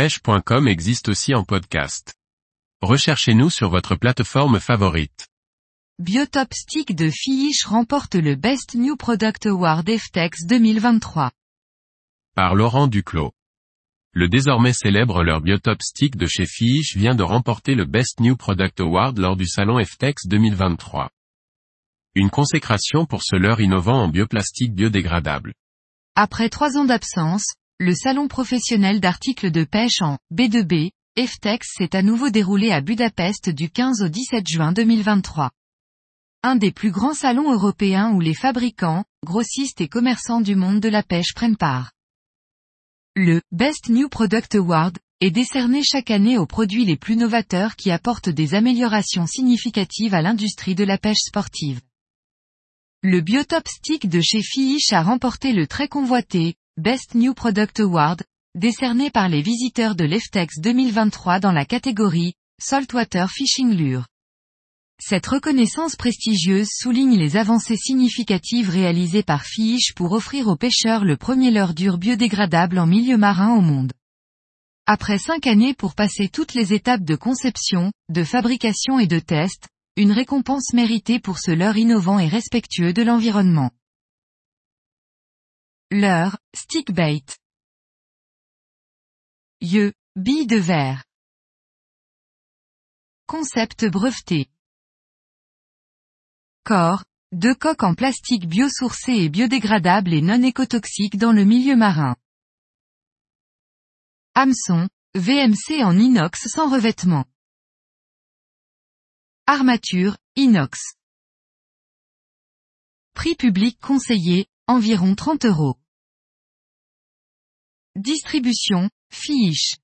pêche.com existe aussi en podcast. Recherchez-nous sur votre plateforme favorite. Biotop Stick de Fiish remporte le Best New Product Award FTEX 2023. Par Laurent Duclos. Le désormais célèbre leur Biotop Stick de chez Fiish vient de remporter le Best New Product Award lors du salon FTEX 2023. Une consécration pour ce leurre innovant en bioplastique biodégradable. Après trois ans d'absence, le salon professionnel d'articles de pêche en B2B, FTEX s'est à nouveau déroulé à Budapest du 15 au 17 juin 2023. Un des plus grands salons européens où les fabricants, grossistes et commerçants du monde de la pêche prennent part. Le Best New Product Award est décerné chaque année aux produits les plus novateurs qui apportent des améliorations significatives à l'industrie de la pêche sportive. Le Biotop Stick de chez Fiish a remporté le très convoité Best New Product Award, décerné par les visiteurs de l'EFTEX 2023 dans la catégorie Saltwater Fishing Lure. Cette reconnaissance prestigieuse souligne les avancées significatives réalisées par Fish pour offrir aux pêcheurs le premier leurre dur biodégradable en milieu marin au monde. Après cinq années pour passer toutes les étapes de conception, de fabrication et de test, une récompense méritée pour ce leurre innovant et respectueux de l'environnement. Leurre, stick bait. Yeux, billes de verre. Concept breveté. Corps, deux coques en plastique biosourcé et biodégradable et non écotoxique dans le milieu marin. Hameçon, VMC en inox sans revêtement. Armature, inox. Prix public conseillé, environ 30 euros. Distribution, fiche.